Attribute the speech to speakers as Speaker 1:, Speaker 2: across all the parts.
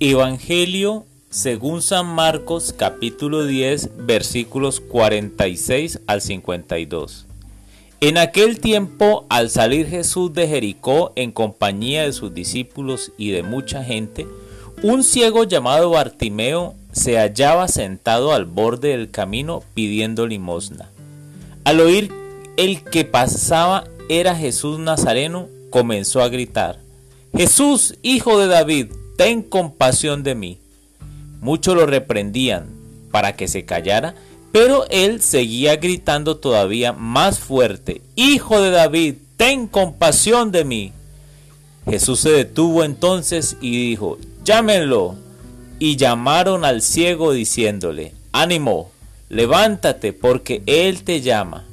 Speaker 1: Evangelio según San Marcos capítulo 10 versículos 46 al 52. En aquel tiempo, al salir Jesús de Jericó en compañía de sus discípulos y de mucha gente, un ciego llamado Bartimeo se hallaba sentado al borde del camino pidiendo limosna. Al oír el que pasaba era Jesús Nazareno, comenzó a gritar, Jesús, hijo de David, ten compasión de mí. Muchos lo reprendían para que se callara, pero él seguía gritando todavía más fuerte, Hijo de David, ten compasión de mí. Jesús se detuvo entonces y dijo, llámenlo. Y llamaron al ciego diciéndole, ánimo, levántate porque él te llama.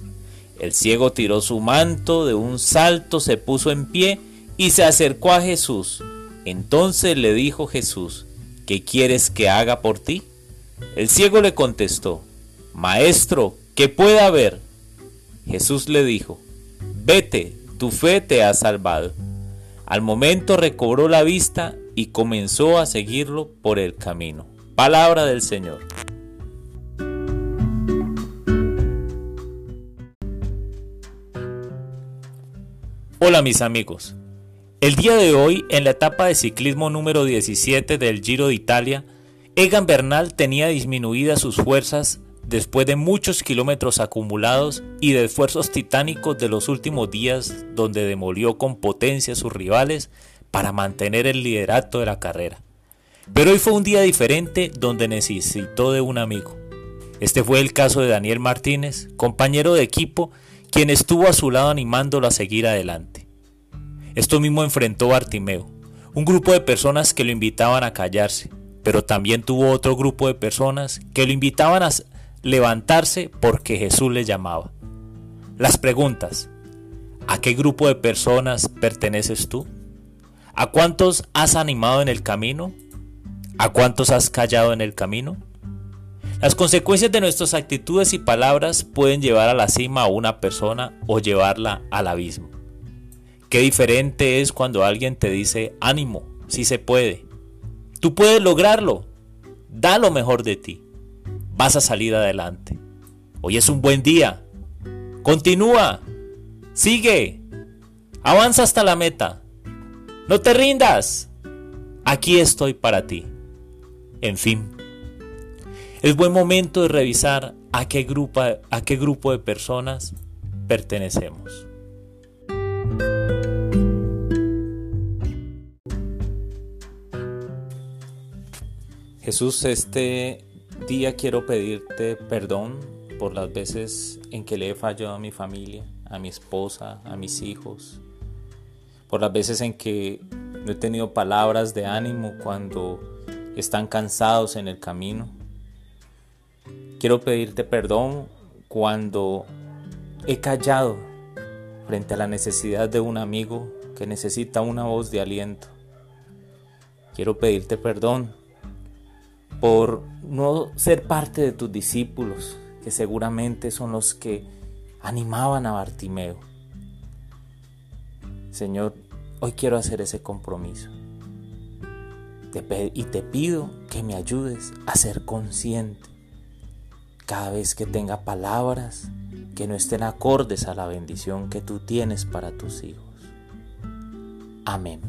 Speaker 1: El ciego tiró su manto, de un salto se puso en pie y se acercó a Jesús. Entonces le dijo Jesús, ¿qué quieres que haga por ti? El ciego le contestó, Maestro, ¿qué puede haber? Jesús le dijo, Vete, tu fe te ha salvado. Al momento recobró la vista y comenzó a seguirlo por el camino. Palabra del Señor. Hola mis amigos. El día de hoy, en la etapa de ciclismo número 17 del Giro de Italia, Egan Bernal tenía disminuidas sus fuerzas después de muchos kilómetros acumulados y de esfuerzos titánicos de los últimos días donde demolió con potencia a sus rivales para mantener el liderato de la carrera. Pero hoy fue un día diferente donde necesitó de un amigo. Este fue el caso de Daniel Martínez, compañero de equipo, quien estuvo a su lado animándolo a seguir adelante. Esto mismo enfrentó Bartimeo, un grupo de personas que lo invitaban a callarse, pero también tuvo otro grupo de personas que lo invitaban a levantarse porque Jesús le llamaba. Las preguntas, ¿a qué grupo de personas perteneces tú? ¿A cuántos has animado en el camino? ¿A cuántos has callado en el camino? Las consecuencias de nuestras actitudes y palabras pueden llevar a la cima a una persona o llevarla al abismo. Qué diferente es cuando alguien te dice, ánimo, si se puede. Tú puedes lograrlo. Da lo mejor de ti. Vas a salir adelante. Hoy es un buen día. Continúa. Sigue. Avanza hasta la meta. No te rindas. Aquí estoy para ti. En fin. Es buen momento de revisar a qué grupo, a qué grupo de personas pertenecemos. Jesús, este día quiero pedirte perdón por las veces en que le he fallado a mi familia, a mi esposa, a mis hijos, por las veces en que no he tenido palabras de ánimo cuando están cansados en el camino. Quiero pedirte perdón cuando he callado frente a la necesidad de un amigo que necesita una voz de aliento. Quiero pedirte perdón por no ser parte de tus discípulos, que seguramente son los que animaban a Bartimeo. Señor, hoy quiero hacer ese compromiso. y te pido que me ayudes a ser consciente cada vez que tenga palabras que no estén acordes a la bendición que tú tienes para tus hijos. Amén.